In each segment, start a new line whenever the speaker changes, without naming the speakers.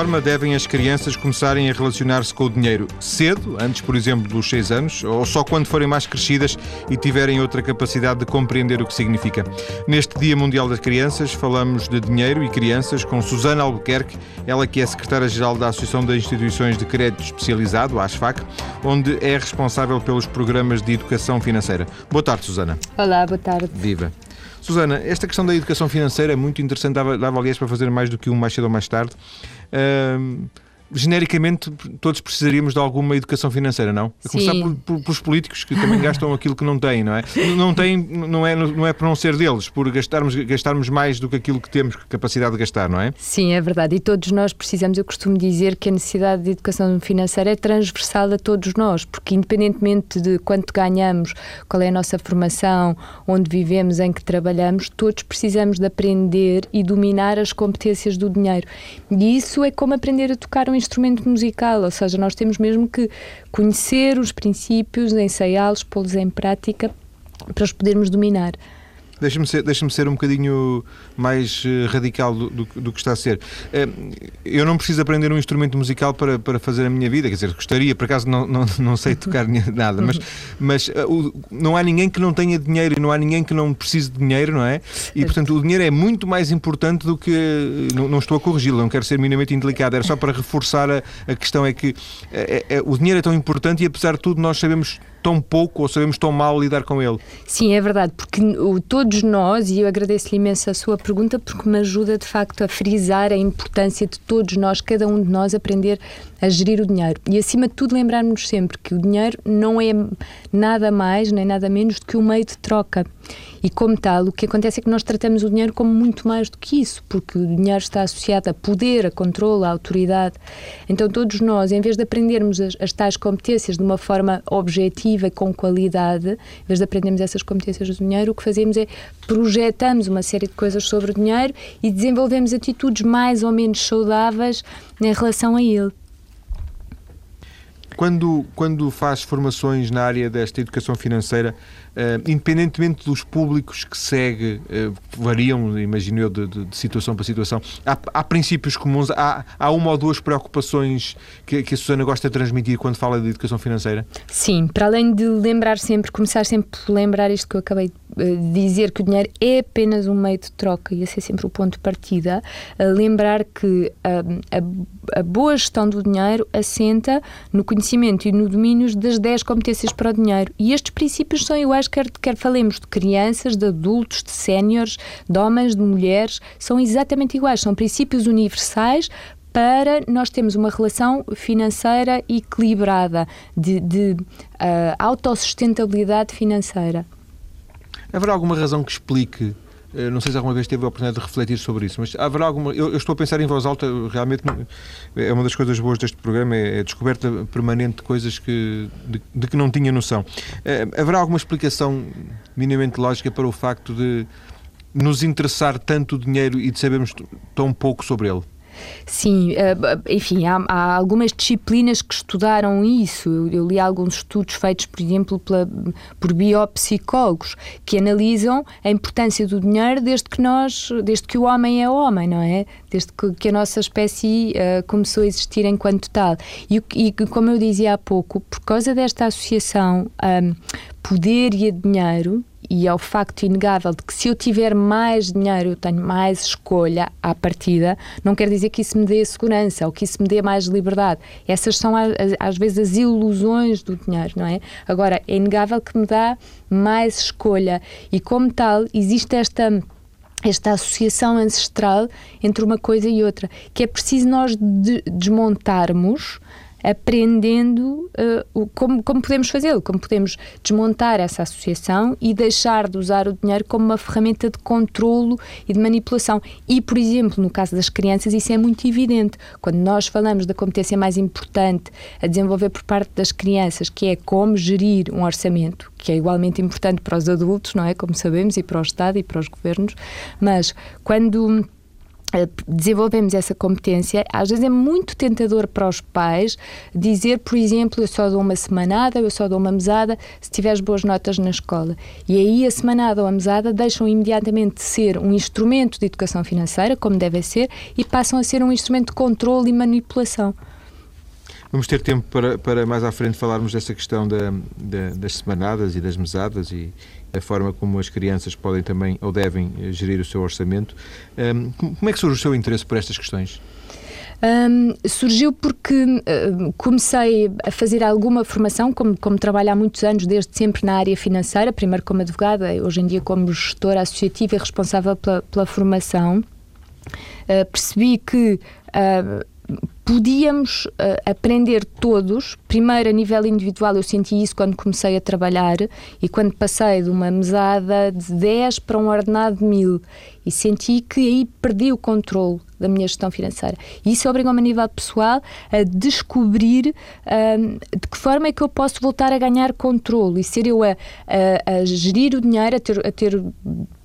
forma devem as crianças começarem a relacionar-se com o dinheiro? Cedo, antes, por exemplo, dos 6 anos, ou só quando forem mais crescidas e tiverem outra capacidade de compreender o que significa? Neste Dia Mundial das Crianças, falamos de dinheiro e crianças com Susana Albuquerque, ela que é secretária-geral da Associação das Instituições de Crédito Especializado, a ASFAC, onde é responsável pelos programas de educação financeira. Boa tarde, Susana.
Olá, boa tarde.
Viva. Susana, esta questão da educação financeira é muito interessante, dava, dava aliás para fazer mais do que um mais cedo ou mais tarde. Uh, genericamente todos precisaríamos de alguma educação financeira, não? A começar por, por, pelos políticos que também gastam aquilo que não têm, não é? Não têm, não é, não é por não ser deles, por gastarmos, gastarmos mais do que aquilo que temos capacidade de gastar, não é?
Sim, é verdade. E todos nós precisamos, eu costumo dizer que a necessidade de educação financeira é transversal a todos nós, porque independentemente de quanto ganhamos, qual é a nossa formação, onde vivemos, em que trabalhamos, todos precisamos de aprender e dominar as competências do dinheiro. E isso é como aprender a tocar um instrumento musical, ou seja, nós temos mesmo que conhecer os princípios, ensaiá-los, pô-los em prática para os podermos dominar.
Deixa-me ser, deixa ser um bocadinho mais uh, radical do, do, do, que está a ser. Uh, eu não preciso aprender um instrumento musical para, para fazer a minha vida, quer dizer, gostaria, por acaso não, não, não sei tocar nada, mas, mas o, não há ninguém que não tenha dinheiro e não há ninguém que não precise de dinheiro, não é? E portanto o dinheiro é muito mais importante do que. Não, não estou a corrigi-lo, não quero ser minimamente indelicado, era só para reforçar a, a questão: é que é, é, o dinheiro é tão importante e apesar de tudo nós sabemos tão pouco ou sabemos tão mal lidar com ele.
Sim, é verdade, porque todos nós, e eu agradeço-lhe imenso a sua pergunta, porque me ajuda de facto a frisar a importância de todos nós, cada um de nós, aprender a gerir o dinheiro. E acima de tudo, lembrarmos sempre que o dinheiro não é nada mais nem nada menos do que um meio de troca. E como tal, o que acontece é que nós tratamos o dinheiro como muito mais do que isso, porque o dinheiro está associado a poder, a controle, a autoridade. Então, todos nós, em vez de aprendermos as, as tais competências de uma forma objetiva e com qualidade, em vez de aprendermos essas competências do dinheiro, o que fazemos é projetamos uma série de coisas sobre o dinheiro e desenvolvemos atitudes mais ou menos saudáveis em relação a ele.
Quando, quando faz formações na área desta educação financeira, uh, independentemente dos públicos que segue, uh, variam, imagino eu, de, de, de, situação para situação, há, há princípios comuns, há, há, uma ou duas preocupações que, que, a Susana gosta de transmitir quando fala de educação financeira?
Sim, para além de lembrar sempre, começar sempre por lembrar isto que eu acabei de dizer, que o dinheiro é apenas um meio de troca e esse é sempre o ponto de partida, lembrar que a, a, a boa gestão do dinheiro assenta no conhecimento conhecimento e no domínio das 10 competências para o dinheiro. E estes princípios são iguais, quer, quer falemos de crianças, de adultos, de séniores, de homens, de mulheres, são exatamente iguais. São princípios universais para nós termos uma relação financeira equilibrada, de, de uh, autossustentabilidade financeira.
Haverá alguma razão que explique eh, não sei se alguma vez teve a oportunidade de refletir sobre isso, mas haverá alguma. Eu, eu, estou a pensar em voz alta, realmente é uma das coisas boas deste programa, é a descoberta permanente de coisas que, de, de que não tinha noção. Eh, haverá alguma explicação minimamente lógica para o facto de nos interessar tanto o dinheiro e de sabermos tão pouco sobre ele?
Sim, eh, enfim, há, há, algumas disciplinas que estudaram isso. Eu, eu, li alguns estudos feitos, por exemplo, pela, por biopsicólogos, que analisam a importância do dinheiro desde que nós, desde que o homem é homem, não é? Desde que, que a nossa espécie uh, começou a existir enquanto tal. E, e, como eu dizia há pouco, por causa desta associação um, poder e dinheiro, e ao facto inegável de que se eu tiver mais dinheiro, eu tenho mais escolha à partida, não quer dizer que isso me dê segurança ou que isso me dê mais liberdade. Essas são às vezes as ilusões do dinheiro, não é? Agora, é inegável que me dá mais escolha e como tal, existe esta esta associação ancestral entre uma coisa e outra, que é preciso nós de desmontarmos aprendendo uh, o, como, como podemos fazê-lo, como podemos desmontar essa associação e deixar de usar o dinheiro como uma ferramenta de controlo e de manipulação. E, por exemplo, no caso das crianças, isso é muito evidente. Quando nós falamos da competência mais importante a desenvolver por parte das crianças, que é como gerir um orçamento, que é igualmente importante para os adultos, não é? Como sabemos, e para o Estado e para os governos, mas quando desenvolvemos essa competência, às vezes é muito tentador para os pais dizer, por exemplo, eu só dou uma semanada, eu só dou uma mesada se tiveres boas notas na escola. E aí a semanada ou a mesada deixam imediatamente de ser um instrumento de educação financeira, como deve ser, e passam a ser um instrumento de controle e manipulação.
Vamos ter tempo para, para mais à frente falarmos dessa questão da, da, das semanadas e das mesadas e, a forma como as crianças podem também ou devem eh, gerir o seu orçamento. Como é que surge o seu interesse por estas questões?
Um, surgiu porque uh, comecei a fazer alguma formação, como, como trabalho há muitos anos, desde sempre na área financeira, primeiro como advogada, hoje em dia como gestora associativa e responsável pela, pela formação. Uh, percebi que uh, podíamos uh, aprender todos. Primeiro, a nível individual, eu senti isso quando comecei a trabalhar e quando passei de uma mesada de 10 para um ordenado de 1000 e senti que aí perdi o controle da minha gestão financeira. E isso obriga-me a nível pessoal a descobrir um, de que forma é que eu posso voltar a ganhar controle e ser eu a, a, a gerir o dinheiro, a ter, a ter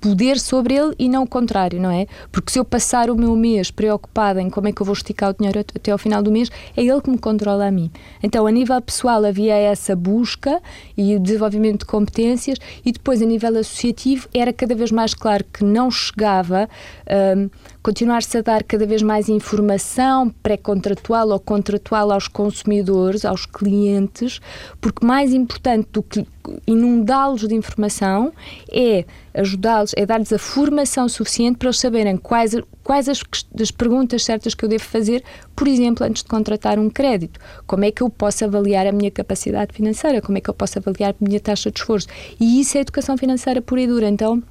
poder sobre ele e não o contrário, não é? Porque se eu passar o meu mês preocupada em como é que eu vou esticar o dinheiro até ao final do mês, é ele que me controla a mim. Então, a nível pessoal havia essa busca e o desenvolvimento de competências e depois a nível associativo era cada vez mais claro que não chegava um, continuar-se a dar cada vez mais informação pré-contratual ou contratual aos consumidores, aos clientes, porque mais importante do que inundá-los de informação é ajudá-los, é dar-lhes a formação suficiente para eles saberem quais, quais as, as perguntas certas que eu devo fazer, por exemplo, antes de contratar um crédito. Como é que eu posso avaliar a minha capacidade financeira? Como é que eu posso avaliar a minha taxa de esforço? E isso é educação financeira pura e dura. Então,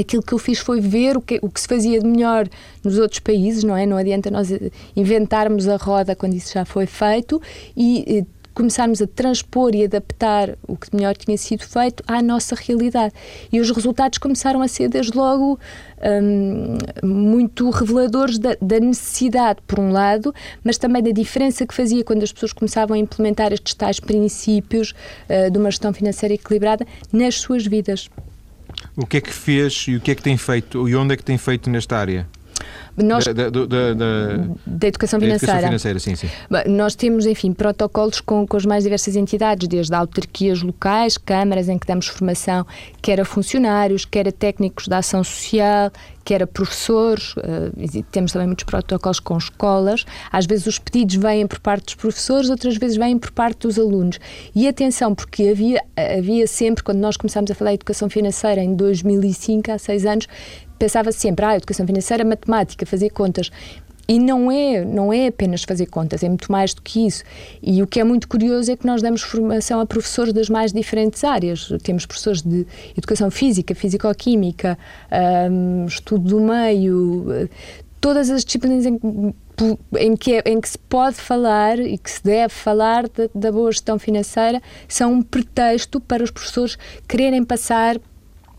aquilo que eu fiz foi ver o que, o que se fazia de melhor nos outros países, não é? Não adianta nós inventarmos a roda quando isso já foi feito e, e começarmos a transpor e adaptar o que melhor tinha sido feito à nossa realidade. E os resultados começaram a ser, desde logo, hum, muito reveladores da, da, necessidade, por um lado, mas também da diferença que fazia quando as pessoas começavam a implementar estes tais princípios uh, de uma gestão financeira equilibrada nas suas vidas.
O que é que fez e o que é que tem feito e onde é que tem feito nesta área? Nós, da, da, da,
da, educação financeira.
Da educação financeira sim, sim.
Nós temos, enfim, protocolos com, com as mais diversas entidades, desde autarquias locais, câmaras em que damos formação, quer a funcionários, quer a técnicos da ação social, quer a professores, uh, temos também muitos protocolos com escolas. Às vezes os pedidos vêm por parte dos professores, outras vezes vêm por parte dos alunos. E atenção, porque havia, havia sempre, quando nós começámos a falar de educação financeira em 2005, há seis anos, pensava sempre, ah, educação financeira, matemática, fazer contas. E não é, não é apenas fazer contas, é muito mais do que isso. E o que é muito curioso é que nós damos formação a professores das mais diferentes áreas. Temos professores de educação física, físico-química, um, estudo do meio, todas as disciplinas em, em, que, é, em que se pode falar e que se deve falar da, da boa gestão financeira são um pretexto para os professores quererem passar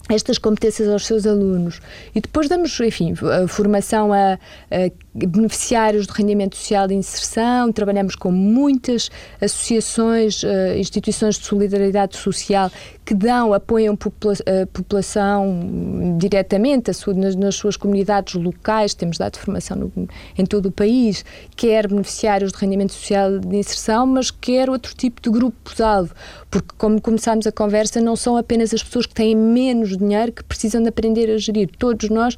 estas competências aos seus alunos. E depois damos, enfim, a formação a, a, beneficiários de rendimento social de inserção, trabalhamos com muitas associações, uh, instituições de solidariedade social que dão, apoiam a população diretamente nas, suas comunidades locais, temos dado formação no, em todo o país, quer beneficiários de rendimento social de inserção, mas quer outro tipo de grupos-alvo, porque como começámos a conversa, não são apenas as pessoas que têm menos dinheiro que precisam de aprender a gerir, todos nós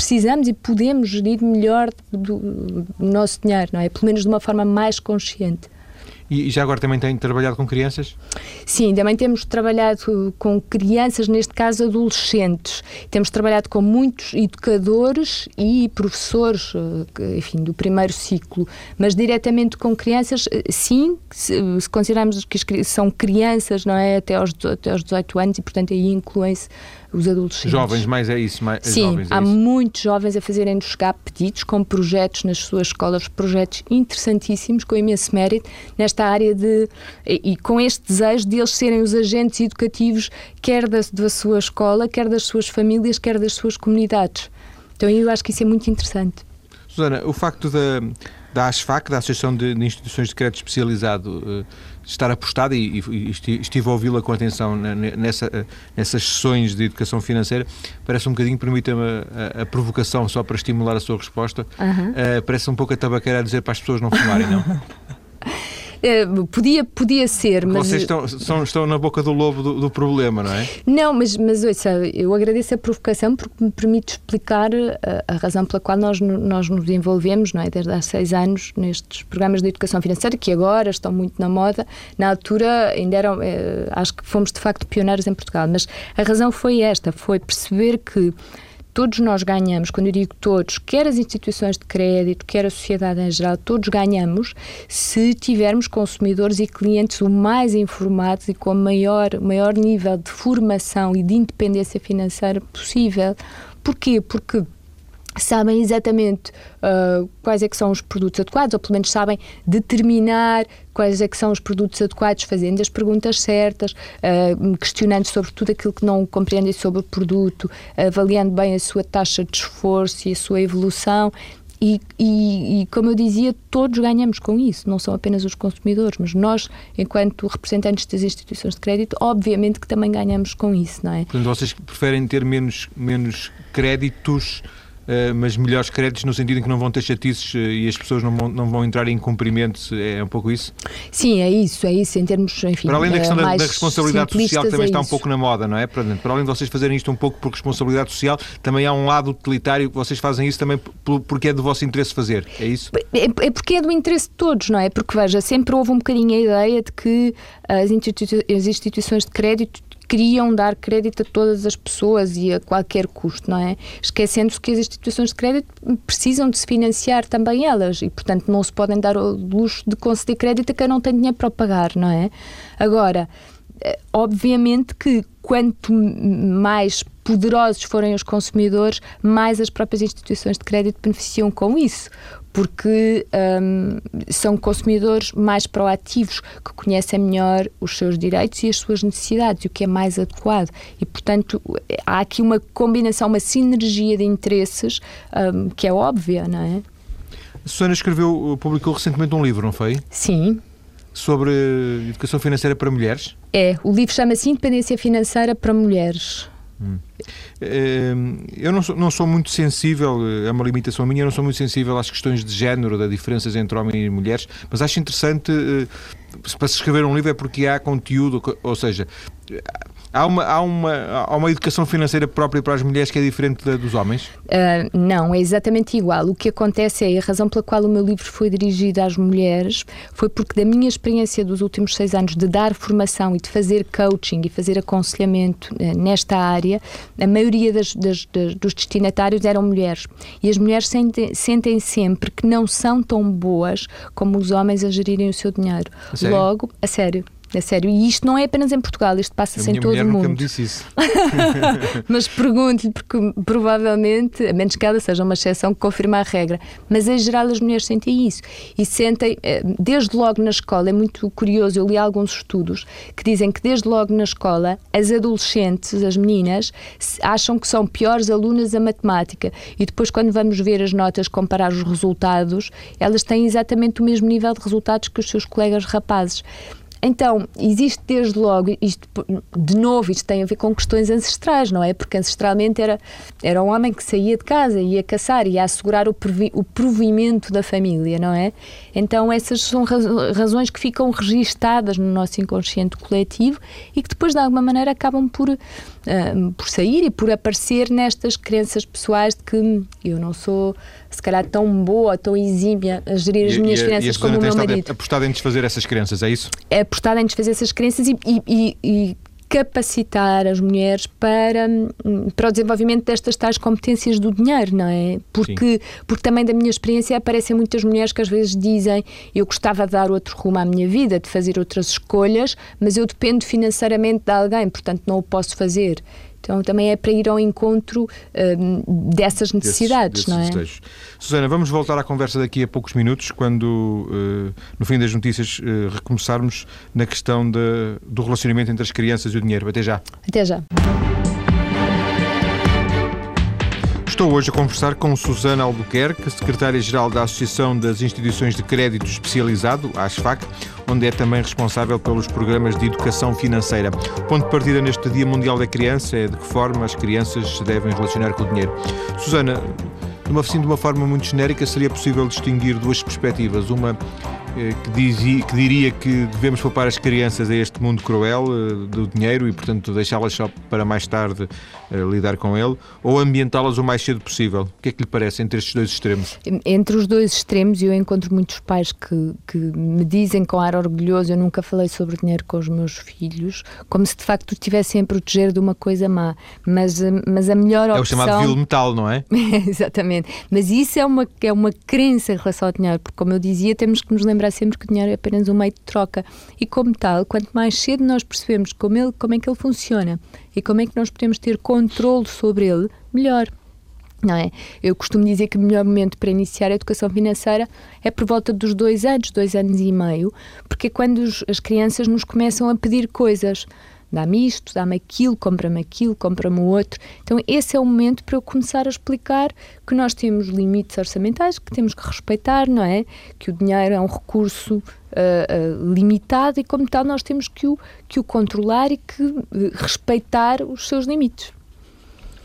precisamos e podemos gerir melhor do, do nosso dinheiro, não é? Pelo menos de uma forma mais consciente.
E já agora também tem trabalhado com crianças?
Sim, também temos trabalhado com crianças, neste caso adolescentes. Temos trabalhado com muitos educadores e professores, eh, enfim, do primeiro ciclo, mas diretamente com crianças, eh, sim, se, se considerarmos que são crianças, não é, até aos, até aos 18 anos e, portanto, aí incluem-se os adolescentes.
Jovens, mais é isso? Mais,
Sim,
jovens,
é há isso. muitos jovens a fazerem-nos chegar pedidos com projetos nas suas escolas, projetos interessantíssimos, com imenso mérito, nesta área de. e, e com este desejo de eles serem os agentes educativos, quer da, da sua escola, quer das suas famílias, quer das suas comunidades. Então eu acho que isso é muito interessante.
Susana, o facto da, da ASFAC, da Associação de, de Instituições de Crédito Especializado, uh, estar apostada e, e, estive a ouvi-la com atenção nessa, nessas sessões de educação financeira, parece um bocadinho, permita-me a, a, provocação só para estimular a sua resposta, uhum. uh, parece um pouco a tabaqueira a dizer para as pessoas não fumarem, não?
Uh, podia, podia ser, mas.
Vocês estão, são, estão na boca do lobo do, do, problema, não é?
Não, mas, mas ouça, eu agradeço a provocação porque me permite explicar a, eh, a razão pela qual nós, nós nos envolvemos, não é? Desde há seis anos nestes programas de educação financeira, que agora estão muito na moda. Na altura ainda eram. Eh, acho que fomos de facto pioneiros em Portugal, mas a razão foi esta: foi perceber que todos nós ganhamos, quando eu digo todos, quer as instituições de crédito, quer a sociedade em geral, todos ganhamos se tivermos consumidores e clientes o mais informados e com o maior, maior nível de formação e de independência financeira possível. Porquê? Porque sabem exatamente uh, quais é que são os produtos adequados, ou pelo menos sabem determinar quais é que são os produtos adequados, fazendo as perguntas certas, uh, questionando sobre tudo aquilo que não compreendem sobre o produto, avaliando bem a sua taxa de esforço e a sua evolução. E, e, e, como eu dizia, todos ganhamos com isso, não são apenas os consumidores, mas nós, enquanto representantes das instituições de crédito, obviamente que também ganhamos com isso, não é?
Portanto, vocês preferem ter menos, menos créditos mas melhores créditos no sentido em que não vão ter chatices eh, e as pessoas não vão, não vão entrar em cumprimentos, é um pouco isso?
Sim, é isso, é isso, em termos, enfim...
Para além da questão da, da, responsabilidade social que também é está um pouco na moda, não é? Para, para além de vocês fazerem isto um pouco por responsabilidade social, também há um lado utilitário vocês fazem isso também porque é do vosso interesse fazer, é isso?
É, é porque é do interesse de todos, não é? Porque, veja, sempre houve um bocadinho a ideia de que as instituições de crédito queriam dar crédito a todas as pessoas e a qualquer custo, não é? Esquecendo-se que as instituições de crédito precisam de se financiar também elas e, portanto, não se podem dar o luxo de conceder crédito a quem não tem dinheiro para pagar, não é? Agora, eh, obviamente que quanto mais poderosos forem os consumidores, mais as próprias instituições de crédito beneficiam com isso porque um, são consumidores mais proativos, que conhecem melhor os seus direitos e as suas necessidades, e o que é mais adequado. E, portanto, há aqui uma combinação, uma sinergia de interesses um, que é óbvia, não é?
A Susana escreveu, publicou recentemente um livro, não foi?
Sim.
Sobre educação financeira para mulheres?
É, o livro chama-se Independência Financeira para Mulheres. Hum.
Eu não sou, não sou muito sensível, é uma limitação minha, eu não sou muito sensível às questões de género, das diferenças entre homens e mulheres, mas acho interessante, eh, para se escrever um livro é porque há conteúdo, ou seja, Há uma, há, uma, há uma educação financeira própria para as mulheres que é diferente da dos homens?
Uh, não, é exatamente igual. O que acontece é, a razão pela qual o meu livro foi dirigido às mulheres foi porque da minha experiência dos últimos seis anos de dar formação e de fazer coaching e fazer aconselhamento uh, nesta área, a maioria das, das, das, dos destinatários eram mulheres. E as mulheres sentem, sentem sempre que não são tão boas como os homens a gerirem o seu dinheiro.
A
Logo, a sério. É sério. E isto não é apenas em Portugal, isto passa-se em todo o mundo.
Nunca me disse isso.
mas pergunto-lhe, porque provavelmente, a menos que ela seja uma exceção que confirma a regra, mas em geral as mulheres sentem isso. E sentem, eh, desde logo na escola, é muito curioso, eu li alguns estudos que dizem que desde logo na escola as adolescentes, as meninas, acham que são piores alunas a matemática. E depois, quando vamos ver as notas, comparar os resultados, elas têm exatamente o mesmo nível de resultados que os seus colegas rapazes. Então, existe desde logo, isto, de novo, isto tem a ver com questões ancestrais, não é? Porque ancestralmente era, era um homem que saía de casa, ia caçar, ia assegurar o, provi, o provimento da família, não é? Então, essas são razões que ficam registadas no nosso inconsciente coletivo e que depois, de alguma maneira, acabam por, uh, por sair e por aparecer nestas crenças pessoais de que eu não sou se calhar tão boa, tão exímia a gerir as minhas e, finanças como o meu marido.
Apostada em desfazer essas crenças, é isso?
É apostada em desfazer essas crenças e, e, e capacitar as mulheres para, para o desenvolvimento destas tais competências do dinheiro, não é? Porque, porque também da minha experiência aparecem muitas mulheres que às vezes dizem eu gostava de dar outro rumo à minha vida, de fazer outras escolhas, mas eu dependo financeiramente de alguém, portanto não o posso fazer. Então também é para ir ao encontro um, dessas necessidades, desses, desses não é? Desejos.
Susana, vamos voltar à conversa daqui a poucos minutos, quando uh, no fim das notícias uh, recomeçarmos na questão de, do relacionamento entre as crianças e o dinheiro. Até já.
Até já.
Estou hoje a conversar com Susana Albuquerque, secretária-geral da Associação das Instituições de Crédito Especializado, a ASFAC, onde é também responsável pelos programas de educação financeira. Ponto de partida neste Dia Mundial da Criança é de que forma as crianças se devem relacionar com o dinheiro. Susana, assim, de uma forma muito genérica, seria possível distinguir duas perspectivas. Uma que, dizia, que diria que devemos poupar as crianças a este mundo cruel uh, do dinheiro e, portanto, deixá-las só para mais tarde uh, lidar com ele, ou ambientá-las o mais cedo possível. O que é que lhe parece entre estes dois extremos?
Entre os dois extremos, eu encontro muitos pais que, que me dizem com ar orgulhoso: eu nunca falei sobre dinheiro com os meus filhos, como se de facto estivessem a proteger de uma coisa má. Mas, mas a melhor opção. É
o chamado vil metal, não é?
Exatamente. Mas isso é uma, é uma crença em relação ao dinheiro, porque, como eu dizia, temos que nos lembrar lembrar sempre que o dinheiro é apenas um meio de troca. E como tal, quanto mais cedo nós percebemos como, ele, como é que ele funciona e como é que nós podemos ter controle sobre ele, melhor. Não é? Eu costumo dizer que o melhor momento para iniciar a educação financeira é por volta dos dois anos, dois anos e meio, porque é quando os, as crianças nos começam a pedir coisas dá-me isto, dá-me aquilo, compra-me aquilo, compra-me outro. Então, esse é o momento para eu começar a explicar que nós temos limites orçamentais que temos que respeitar, não é? Que o dinheiro é um recurso uh, uh, limitado e, como tal, nós temos que o, que o controlar e que uh, respeitar os seus limites.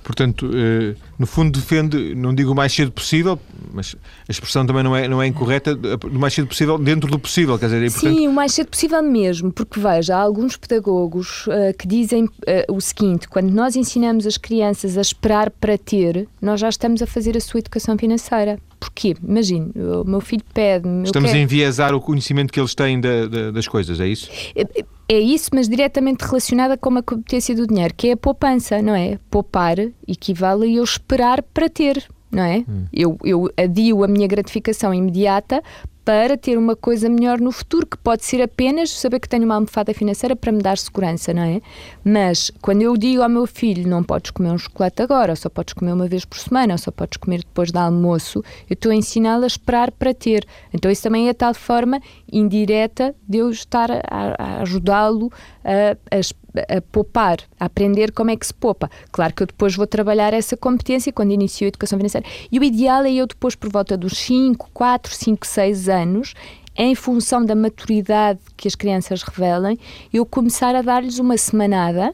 Portanto, eh, no fundo defende, não digo o mais cedo possível, mas a expressão também não é, não é incorreta, o mais cedo possível dentro do possível, quer dizer...
É Sim, o mais cedo possível mesmo, porque veja, há alguns pedagogos uh, que dizem uh, o seguinte, quando nós ensinamos as crianças a esperar para ter, nós já estamos a fazer a sua educação financeira. Porquê? Imagine, o meu filho pede
Estamos quero... a enviesar o conhecimento que eles têm da, da, das coisas, é isso?
É, é isso, mas diretamente relacionada com a competência do dinheiro, que é a poupança, não é? Poupar equivale a eu esperar para ter, não é? Hum. Eu, eu adio a minha gratificação imediata para ter uma coisa melhor no futuro, que pode ser apenas saber que tenho uma almofada financeira para me dar segurança, não é? Mas quando eu digo ao meu filho não podes comer um chocolate agora, ou só podes comer uma vez por semana, ou só podes comer depois do almoço, eu estou a ensiná-lo a esperar para ter. Então isso também é tal forma indireta de eu estar a, a ajudá-lo a, a a poupar, a aprender como é que se poupa. Claro que eu depois vou trabalhar essa competência quando inicio a educação financeira. E o ideal é eu depois, por volta dos 5, 4, 5, 6 anos, em função da maturidade que as crianças revelem, eu começar a dar-lhes uma semanada,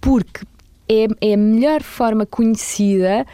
porque é, é a melhor forma conhecida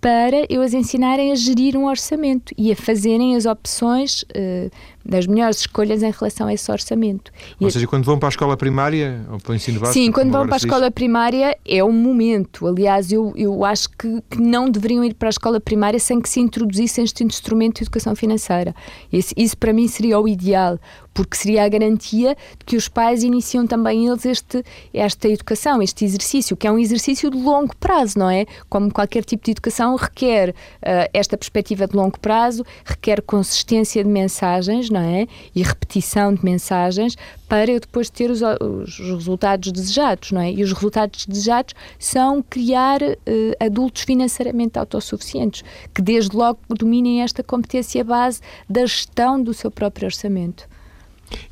para eu as ensinarem a gerir um orçamento e a fazerem as opções uh, das melhores escolhas em relação a esse orçamento.
Ou e seja, quando vão para a escola primária ou para o ensino básico?
Sim, quando vão para a escola primária é o momento. Aliás, eu, eu acho que, que, não deveriam ir para a escola primária sem que se introduzisse este instrumento de educação financeira. Isso, isso para mim seria o ideal, porque seria a garantia de que os pais iniciam também eles este, esta educação, este exercício, que é um exercício de longo prazo, não é? Como qualquer tipo de educação requer uh, esta perspectiva de longo prazo, requer consistência de mensagens, não é? E repetição de mensagens para eu depois ter os, os resultados desejados, não é? E os resultados desejados são criar uh, adultos financeiramente autossuficientes, que desde logo dominem esta competência base da gestão do seu próprio orçamento.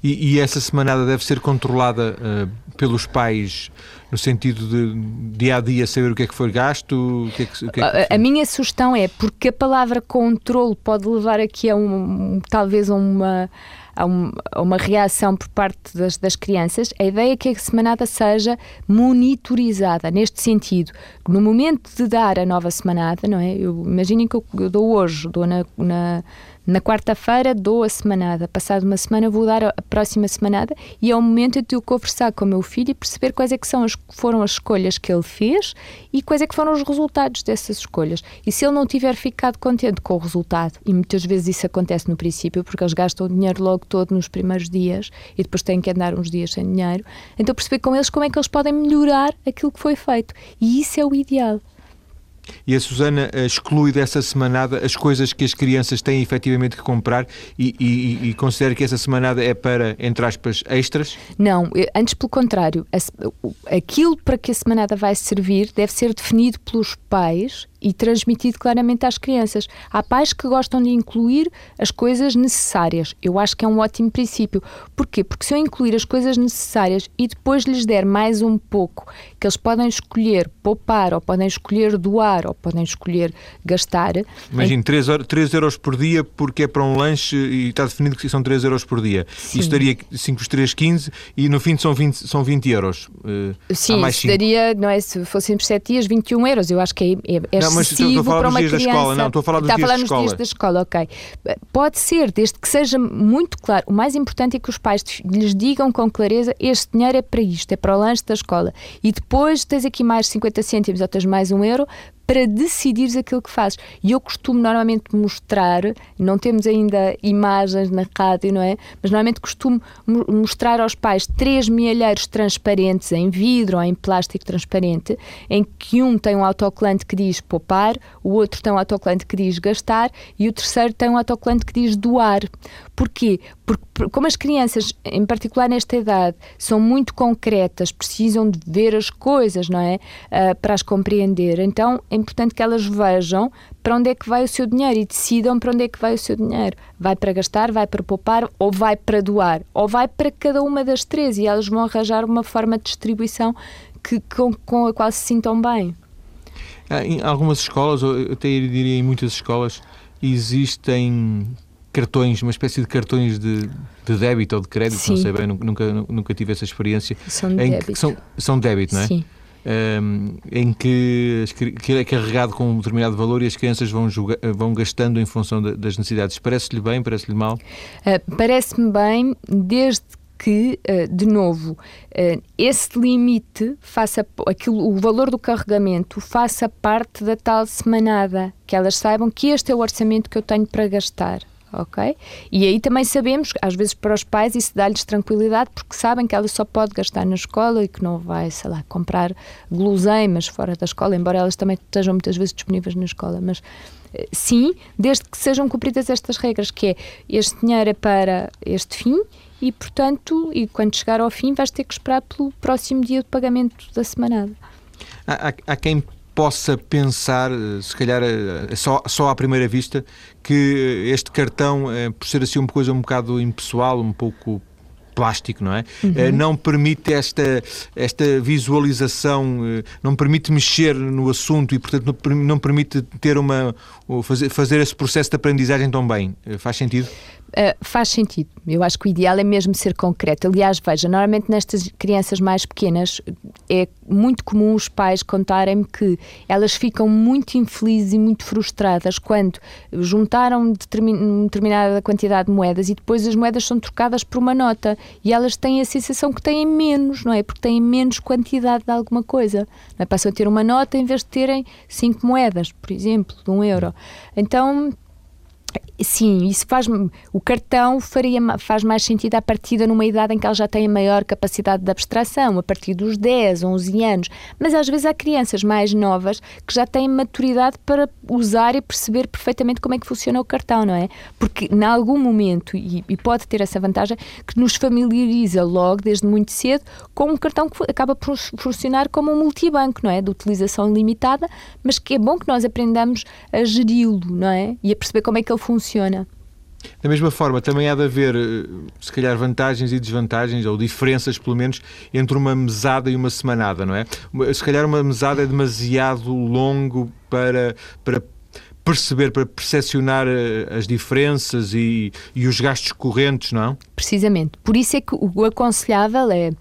E, e essa semanada deve ser controlada uh, pelos pais no sentido de dia a dia saber o que é que foi gasto? Que é que, que é.
A, a, minha sugestão é, porque a palavra controle pode levar aqui a um, talvez a uma a, um, a uma reação por parte das, das, crianças, a ideia é que a semanada seja monitorizada, neste sentido. No momento de dar a nova semanada, não é? Eu, imaginem que eu, eu dou hoje, dou na, na na quarta-feira dou a semanada, passado uma semana vou dar a próxima semanada e é o momento de eu conversar com o meu filho e perceber quais é que são as, foram as escolhas que ele fez e quais é que foram os resultados dessas escolhas. E se ele não tiver ficado contente com o resultado, e muitas vezes isso acontece no princípio, porque eles gastam o dinheiro logo todo nos primeiros dias e depois têm que andar uns dias sem dinheiro, então perceber com eles como é que eles podem melhorar aquilo que foi feito. E isso é o ideal.
E a Susana eh, exclui dessa semanada as coisas que as crianças têm efetivamente que comprar e, e, e considera que essa semanada é para, entre aspas, extras?
Não, antes pelo contrário. Aquilo para que a semanada vai servir deve ser definido pelos pais e transmitido claramente às crianças. Há pais que gostam de incluir as coisas necessárias. Eu acho que é um ótimo princípio. Porquê? Porque se eu incluir as coisas necessárias e depois lhes der mais um pouco, que eles podem escolher poupar, ou podem escolher doar, ou podem escolher gastar.
Imagine, em... 3, 3 euros por dia porque é para um lanche e está definido que são 3 euros por dia. Sim. Isto daria 5 3, 15 e no fim são 20, são 20 euros. Uh,
Sim, mais daria, não é, se fossem por 7 dias, 21 euros. Eu acho que é, é, não, mas estou a falar para uma criança. Escola.
Não, estou a falar dos
Está
dias
a falar
nos dias
da escola, ok. Pode ser, desde que seja muito claro. O mais importante é que os pais lhes digam com clareza este dinheiro é para isto, é para o lanche da escola. E depois tens aqui mais 50 cêntimos ou tens mais um euro para decidires aquilo que fazes. E eu costumo normalmente mostrar, não temos ainda imagens na rádio, não é? Mas normalmente costumo mostrar aos pais três mielheiros transparentes em vidro ou em plástico transparente, em que um tem um autocolante que diz poupar, o outro tem um autocolante que diz gastar e o terceiro tem um autocolante que diz doar. Porquê? Porque, como as crianças, em particular nesta idade, são muito concretas, precisam de ver as coisas, não é? Uh, para as compreender. Então, é importante que elas vejam para onde é que vai o seu dinheiro e decidam para onde é que vai o seu dinheiro. Vai para gastar, vai para poupar ou vai para doar? Ou vai para cada uma das três e elas vão arranjar uma forma de distribuição que, com, com a qual se sintam bem.
Ah, em algumas escolas, eu até diria em muitas escolas, existem cartões, uma espécie de cartões de, de débito ou de crédito, Sim. não sei bem, nunca, nunca tive essa experiência.
São em débito.
Que, são, são débito, não é?
Sim
um, em que, que é carregado com um determinado valor e as crianças vão, vão gastando em função de, das necessidades. Parece-lhe bem? Parece-lhe mal?
Uh, Parece-me bem, desde que, uh, de novo, uh, esse limite faça aquilo, o valor do carregamento faça parte da tal semanada, que elas saibam que este é o orçamento que eu tenho para gastar ok? E aí também sabemos, às vezes para os pais, isso dá-lhes tranquilidade porque sabem que ela só pode gastar na escola e que não vai, sei lá, comprar guloseimas fora da escola, embora elas também estejam muitas vezes disponíveis na escola, mas eh, sim, desde que sejam cumpridas estas regras, que é este dinheiro é para este fim e, portanto, e quando chegar ao fim vais ter que esperar pelo próximo dia de pagamento da semanada.
Há, há, há quem possa pensar, eh, se calhar eh, só, só à primeira vista, que este cartão, eh, por ser assim uma coisa um bocado impessoal, um pouco plástico, não é? Uhum. Não permite esta, esta visualização, não permite mexer no assunto e, portanto, não permite ter uma, fazer, fazer esse processo de aprendizagem tão bem. Faz sentido?
Uh, faz sentido. Eu acho que o ideal é mesmo ser concreto. Aliás, veja, normalmente nestas crianças mais pequenas é muito comum os pais contarem-me que elas ficam muito infelizes e muito frustradas quando juntaram determinada quantidade de moedas e depois as moedas são trocadas por uma nota e elas têm a sensação que têm menos, não é? Porque têm menos quantidade de alguma coisa. É? Passam a ter uma nota em vez de terem cinco moedas, por exemplo, de um euro. Então Sim, isso faz o cartão faria, faz mais sentido à partida numa idade em que ela já tem a maior capacidade de abstração, a partir dos 10, 11 anos. Mas às vezes há crianças mais novas que já têm maturidade para usar e perceber perfeitamente como é que funciona o cartão, não é? Porque em algum momento, e, e pode ter essa vantagem, que nos familiariza logo, desde muito cedo, com um cartão que acaba por funcionar como um multibanco, não é? De utilização limitada, mas que é bom que nós aprendamos a geri-lo, não é? E a perceber como é que ele funciona.
Da mesma forma, também há de haver, eh, se calhar, vantagens e desvantagens, ou diferenças, pelo menos, entre uma mesada e uma semanada, não é? Se calhar uma mesada é demasiado longo para, para perceber, para percepcionar eh, as diferenças e, e os gastos correntes, não?
Precisamente. Por isso é que o aconselhável é uh,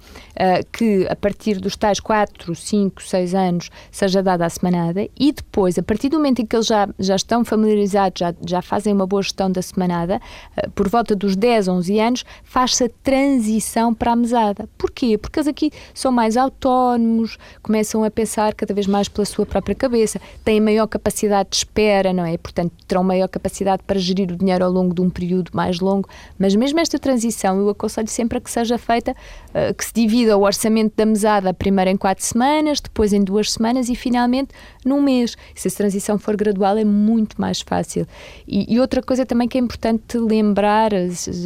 que a partir dos tais 4, 5, 6 anos seja dada a semanada e depois, a partir do momento em que eles já, já estão familiarizados, já, já fazem uma boa gestão da semanada, uh, por volta dos 10, 11 anos, faz-se a transição para a mesada. Porquê? Porque eles aqui são mais autónomos, começam a pensar cada vez mais pela sua própria cabeça, têm maior capacidade de espera não é? Portanto, terão maior capacidade para gerir o dinheiro ao longo de um período mais longo. Mas mesmo esta transição, eu aconselho sempre a que seja feita, uh, que se divida o orçamento da mesada primeiro em quatro semanas, depois em duas semanas e finalmente num mês. Se a transição for gradual, é muito mais fácil. E, e outra coisa também que é importante lembrar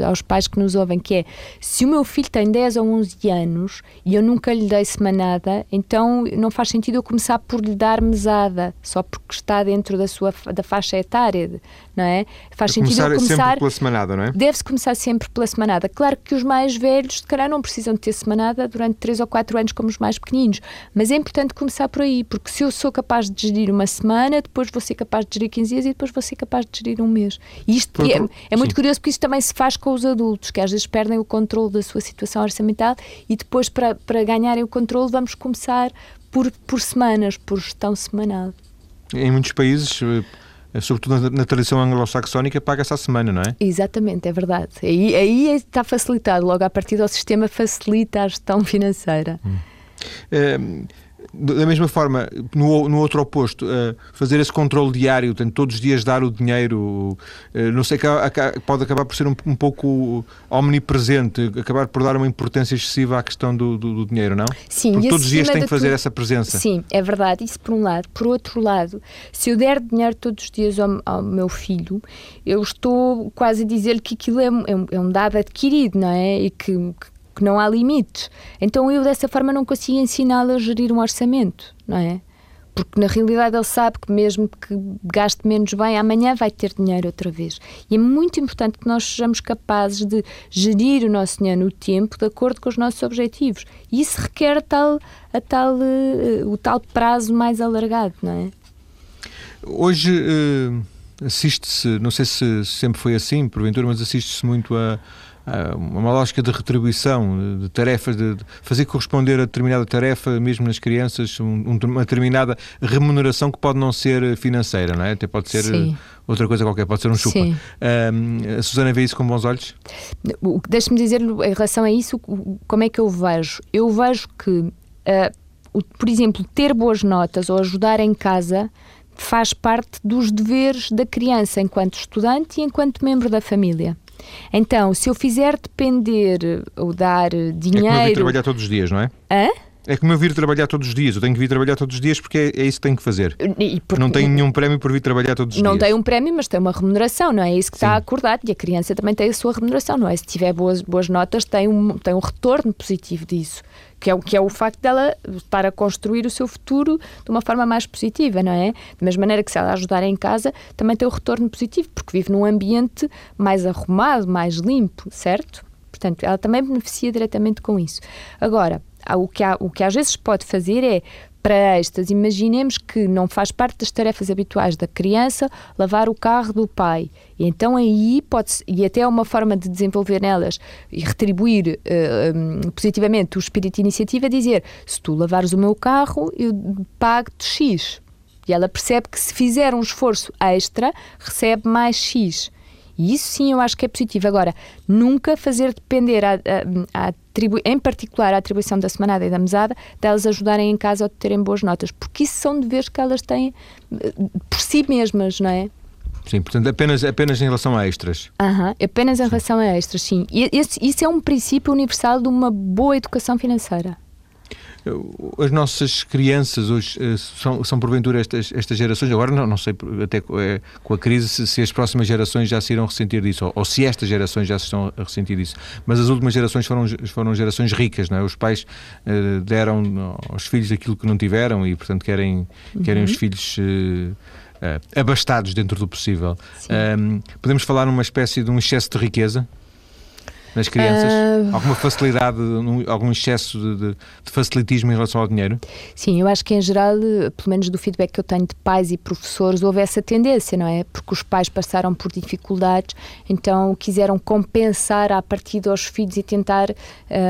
aos pais que nos ouvem, que é, se o meu filho tem 10 ou 11 anos e eu nunca lhe dei semanada, então não faz sentido eu começar por lhe dar mesada, só porque está dentro da sua da faixa etária, não é?
Faz sentido começar começar sempre pela semanada, não é?
Deve-se começar sempre pela semanada. Claro que os mais velhos, se calhar, não precisam de ter semanada durante 3 ou 4 anos como os mais pequeninos, mas é importante começar por aí, porque se eu sou capaz de gerir uma semana, depois vou ser capaz de gerir 15 dias e depois vou ser capaz de gerir um mês. E isto é, é, muito curioso porque isto também se faz com os adultos, que às vezes perdem o controle da sua situação orçamental e depois, para, para ganharem o controle, vamos começar por, por semanas, por gestão semanal.
Em muitos países eh, sobretudo na, na tradição anglo-saxónica, paga-se à semana, não é?
Exatamente, é verdade. Aí, aí está facilitado, logo a partir do sistema facilita a gestão financeira. Hum.
É, da mesma forma, no, no outro oposto, uh, fazer esse controle diário, portanto, todos os dias dar o dinheiro, uh, não sei, pode acabar por ser um, um, pouco omnipresente, acabar por dar uma importância excessiva à questão do, do, do dinheiro, não?
Sim,
Porque todos os dias tem que fazer essa presença.
Sim, é verdade, isso por um lado. Por outro lado, se eu der dinheiro todos os dias ao, ao meu filho, eu estou quase a dizer-lhe que aquilo é, é, é um dado adquirido, não é? E que, que que não há limites. Então eu dessa forma não consigo ensiná-lo a gerir um orçamento, não é? Porque na realidade ele sabe que mesmo que gaste menos bem, amanhã vai ter dinheiro outra vez. E é muito importante que nós sejamos capazes de gerir o nosso dinheiro no tempo de acordo com os nossos objetivos. E isso requer a tal, a tal, uh, o tal prazo mais alargado, não é?
Hoje uh, assiste-se, não sei se sempre foi assim, porventura, mas assiste-se muito a uma lógica de retribuição, de tarefas, de fazer corresponder a determinada tarefa, mesmo nas crianças, uma determinada remuneração que pode não ser financeira, não é? Até pode ser Sim. outra coisa qualquer, pode ser um chupa. a Susana vê isso com bons olhos?
Deixe-me dizer em relação a isso, como é que eu vejo? Eu vejo que, uh, por exemplo, ter boas notas ou ajudar em casa faz parte dos deveres da criança enquanto estudante e enquanto membro da família. Então, se eu fizer depender ou dar dinheiro. É
como eu vir trabalhar todos os dias, não é?
Hã?
É como eu vir trabalhar todos os dias, eu tenho que vir trabalhar todos os dias porque é, é isso que tenho que fazer. Porque não tenho nenhum prémio por vir trabalhar todos os
não
dias.
Não tem um prémio, mas tem uma remuneração, não é? É isso que Sim. está acordado e a criança também tem a sua remuneração, não é? Se tiver boas, boas notas, tem um, tem um retorno positivo disso, que é, o, que é o facto dela estar a construir o seu futuro de uma forma mais positiva, não é? Da mesma maneira que se ela ajudar em casa, também tem o retorno positivo, porque vive num ambiente mais arrumado, mais limpo, certo? Portanto, ela também beneficia diretamente com isso. Agora, o que, há, o que às vezes pode fazer é para estas, imaginemos que não faz parte das tarefas habituais da criança lavar o carro do pai. E então aí pode e até é uma forma de desenvolver nelas e retribuir uh, um, positivamente o espírito de iniciativa, dizer se tu lavares o meu carro, eu pago-te X. E ela percebe que se fizer um esforço extra, recebe mais X. E isso sim eu acho que é positivo. Agora, nunca fazer depender, a, a, a em particular a atribuição da semanada e da mesada, delas ajudarem em casa ou de terem boas notas, porque isso são deveres que elas têm eh, por si mesmas, não é?
Sim, portanto, apenas, apenas em relação a extras.
Uhum, apenas em sim. relação a extras, sim. E esse, isso é um princípio universal de uma boa educação financeira
as nossas crianças hoje eh, são, são porventura estas, estas gerações, agora não, não sei até eh, com a crise se, se, as próximas gerações já se irão ressentir disso, ou, ou, se estas gerações já se estão a ressentir disso, mas as últimas gerações foram, foram gerações ricas, não é? os pais uh, deram aos filhos aquilo que não tiveram e portanto querem, uhum. querem os filhos uh, uh, abastados dentro do possível. Um, podemos falar numa espécie de um excesso de riqueza? Nas crianças? Uh... Alguma facilidade, algum excesso de, de, de, facilitismo em relação ao dinheiro?
Sim, eu acho que em geral, pelo menos do feedback que eu tenho de pais e professores, houve essa tendência, não é? Porque os pais passaram por dificuldades, então quiseram compensar a partir dos filhos e tentar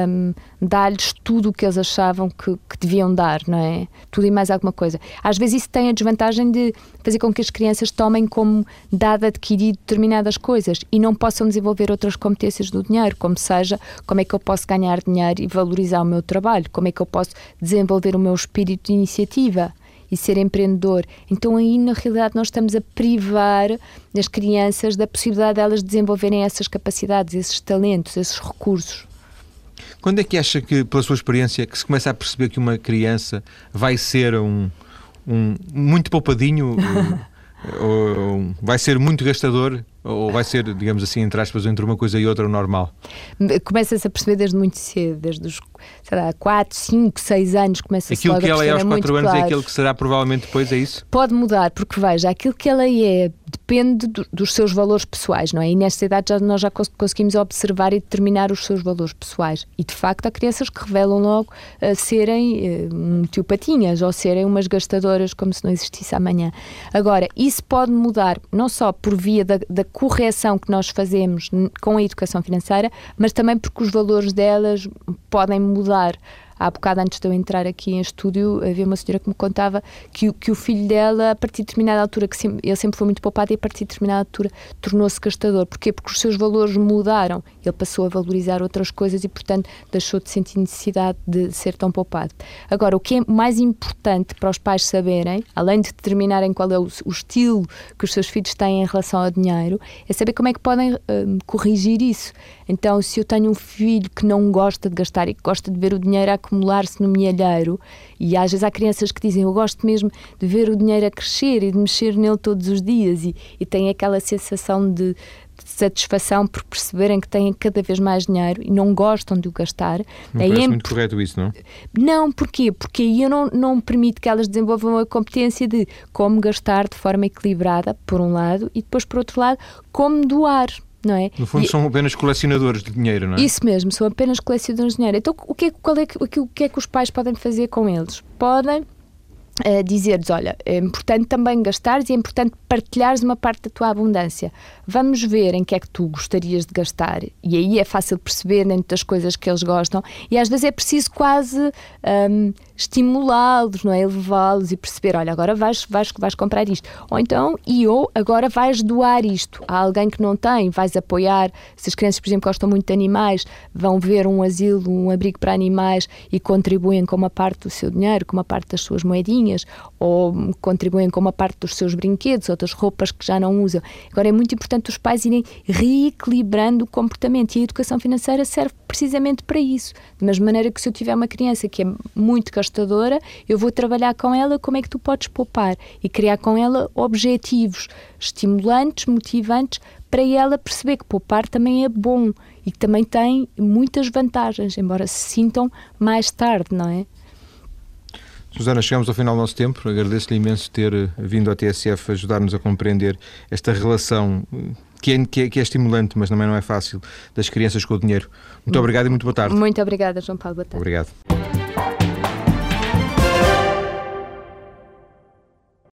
um, dar-lhes tudo o que eles achavam que, que deviam dar, não é? Tudo e mais alguma coisa. Às vezes isso tem a desvantagem de fazer com que as crianças tomem como dado adquirido determinadas coisas e não possam desenvolver outras competências do dinheiro como seja, como é que eu posso ganhar dinheiro e valorizar o meu trabalho, como é que eu posso desenvolver o meu espírito de iniciativa. e ser empreendedor. Então aí na realidade nós estamos a privar as crianças da possibilidade delas desenvolverem essas capacidades, esses talentos, esses recursos.
Quando é que acha que, pela sua experiência, que se começa a perceber que uma criança vai ser um, um muito poupadinho, ou, ou vai ser muito gastador ou vai ser, digamos assim, entre aspas, entre uma coisa e outra, o normal?
Começa-se a perceber desde muito cedo, desde os sei lá, 4, 5, 6 anos, começa-se
Aquilo que ela é aos 4 anos
claro.
é aquilo que será provavelmente depois, é isso?
Pode mudar, porque veja, aquilo que ela é depende do, dos seus valores pessoais, não é? E nesta idade já, nós já conseguimos observar e determinar os seus valores pessoais. E de facto há crianças que revelam logo uh, serem uh, muito patinhas ou serem umas gastadoras como se não existisse amanhã. Agora, isso pode mudar não só por via da, da correção que nós fazemos com a educação financeira, mas também porque os valores delas podem mudar. Há bocado antes de eu entrar aqui em estúdio, havia uma senhora que me contava que, que o filho dela, a partir de determinada altura, que sempre, ele sempre foi muito poupado e a partir de determinada altura tornou-se gastador. Porquê? Porque os seus valores mudaram. Ele passou a valorizar outras coisas e, portanto, deixou de sentir necessidade de ser tão poupado. Agora, o que é mais importante para os pais saberem, além de determinarem qual é o, o estilo que os seus filhos têm em relação ao dinheiro, é saber como é que podem uh, corrigir isso. Então, se eu tenho um filho que não gosta de gastar e que gosta de ver o dinheiro a acumular-se no milheiro, e às vezes há crianças que dizem eu gosto mesmo de ver o dinheiro a crescer e de mexer nele todos os dias, e, e têm aquela sensação de, de satisfação por perceberem que têm cada vez mais dinheiro e não gostam de o gastar.
Não
aí
parece
é
muito correto isso, não?
Não, porquê? Porque aí eu não, não permito que elas desenvolvam a competência de como gastar de forma equilibrada, por um lado, e depois, por outro lado, como doar não é?
No fundo, e, são apenas colecionadores de dinheiro, não é?
Isso mesmo, são apenas colecionadores de dinheiro. Então, o que, é, qual é, o, o que é que os pais podem fazer com eles? Podem uh, dizer-lhes: olha, é importante também gastares e é importante partilhares uma parte da tua abundância. Vamos ver em que é que tu gostarias de gastar. E aí é fácil perceber dentro das coisas que eles gostam. E às vezes é preciso quase um, estimulá-los, não é? Elevá-los e perceber: olha, agora vais, vais, vais comprar isto. Ou então, e ou agora vais doar isto a alguém que não tem, vais apoiar. Se as crianças, por exemplo, gostam muito de animais, vão ver um asilo, um abrigo para animais e contribuem com uma parte do seu dinheiro, com uma parte das suas moedinhas, ou contribuem com uma parte dos seus brinquedos, outras roupas que já não usam. Agora é muito importante os pais irem reequilibrando o comportamento e a educação financeira serve precisamente para isso. Da mesma maneira que se eu tiver uma criança que é muito gastadora, eu vou trabalhar com ela como é que tu podes poupar e criar com ela objetivos estimulantes, motivantes para ela perceber que poupar também é bom e que também tem muitas vantagens, embora se sintam mais tarde, não é?
Susana, chegamos ao final do nosso tempo. Agradeço-lhe imenso ter eh, vindo à TSF ajudar-nos a compreender esta relação eh, que é, que, é, que é, estimulante, mas também não é fácil, das crianças com o dinheiro. Muito obrigado e muito boa tarde.
Muito obrigada, João Paulo. Boa tarde.
Obrigado.